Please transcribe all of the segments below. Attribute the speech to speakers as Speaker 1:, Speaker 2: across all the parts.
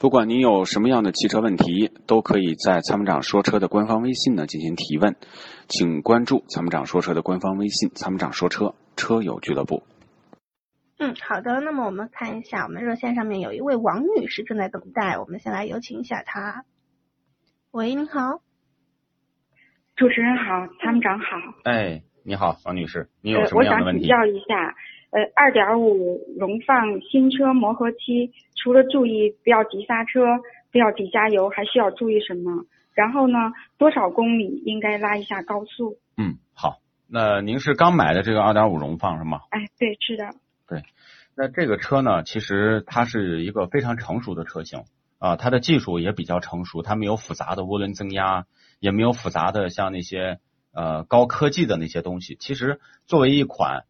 Speaker 1: 不管您有什么样的汽车问题，都可以在参谋长说车的官方微信呢进行提问，请关注参谋长说车的官方微信“参谋长说车车友俱乐部”。
Speaker 2: 嗯，好的。那么我们看一下，我们热线上面有一位王女士正在等待，我们先来有请一下她。喂，您好，
Speaker 3: 主持人好，参谋长好。
Speaker 1: 哎，你好，王女士，你有什
Speaker 3: 么
Speaker 1: 样的问题？
Speaker 3: 我想请教一下。呃，二点五荣放新车磨合期，除了注意不要急刹车、不要急加油，还需要注意什么？然后呢，多少公里应该拉一下高速？
Speaker 1: 嗯，好，那您是刚买的这个二点五荣放是吗？
Speaker 3: 哎，对，是的。
Speaker 1: 对，那这个车呢，其实它是一个非常成熟的车型啊，它的技术也比较成熟，它没有复杂的涡轮增压，也没有复杂的像那些呃高科技的那些东西。其实作为一款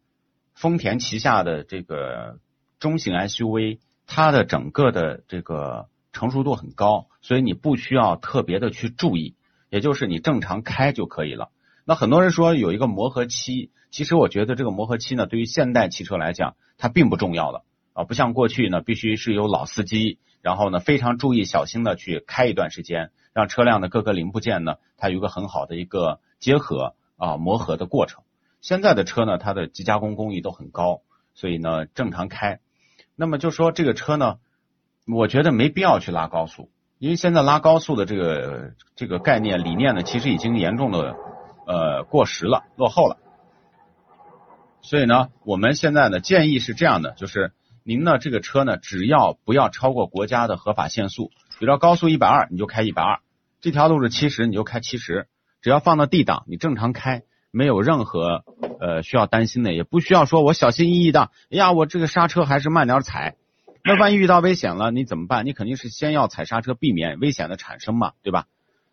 Speaker 1: 丰田旗下的这个中型 SUV，它的整个的这个成熟度很高，所以你不需要特别的去注意，也就是你正常开就可以了。那很多人说有一个磨合期，其实我觉得这个磨合期呢，对于现代汽车来讲，它并不重要了啊，不像过去呢，必须是有老司机，然后呢非常注意小心的去开一段时间，让车辆的各个零部件呢，它有一个很好的一个结合啊磨合的过程。现在的车呢，它的机加工工艺都很高，所以呢正常开。那么就说这个车呢，我觉得没必要去拉高速，因为现在拉高速的这个这个概念理念呢，其实已经严重的呃过时了，落后了。所以呢，我们现在呢建议是这样的，就是您呢这个车呢，只要不要超过国家的合法限速，比如说高速一百二，你就开一百二；这条路是七十，你就开七十。只要放到 D 档，你正常开。没有任何呃需要担心的，也不需要说我小心翼翼的。哎呀，我这个刹车还是慢点踩。那万一遇到危险了，你怎么办？你肯定是先要踩刹车，避免危险的产生嘛，对吧？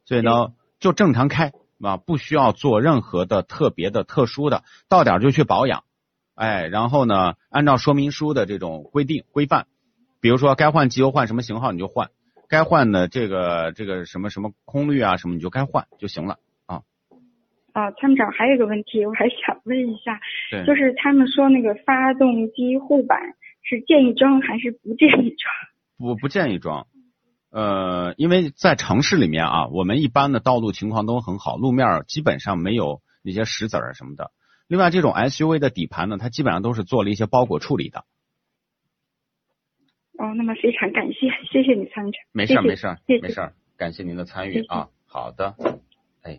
Speaker 1: 所以呢，就正常开啊，不需要做任何的特别的、特殊的，到点就去保养。哎，然后呢，按照说明书的这种规定规范，比如说该换机油换什么型号你就换，该换的这个这个什么什么空滤啊什么你就该换就行了。
Speaker 3: 啊，参谋长还有一个问题，我还想问一下，就是他们说那个发动机护板是建议装还是不建议装？
Speaker 1: 不不建议装，呃，因为在城市里面啊，我们一般的道路情况都很好，路面基本上没有那些石子儿什么的。另外，这种 SUV 的底盘呢，它基本上都是做了一些包裹处理的。
Speaker 3: 哦，那么非常感谢，谢谢你参谋长。
Speaker 1: 没事没事没事，感谢您的参与啊，好的，哎。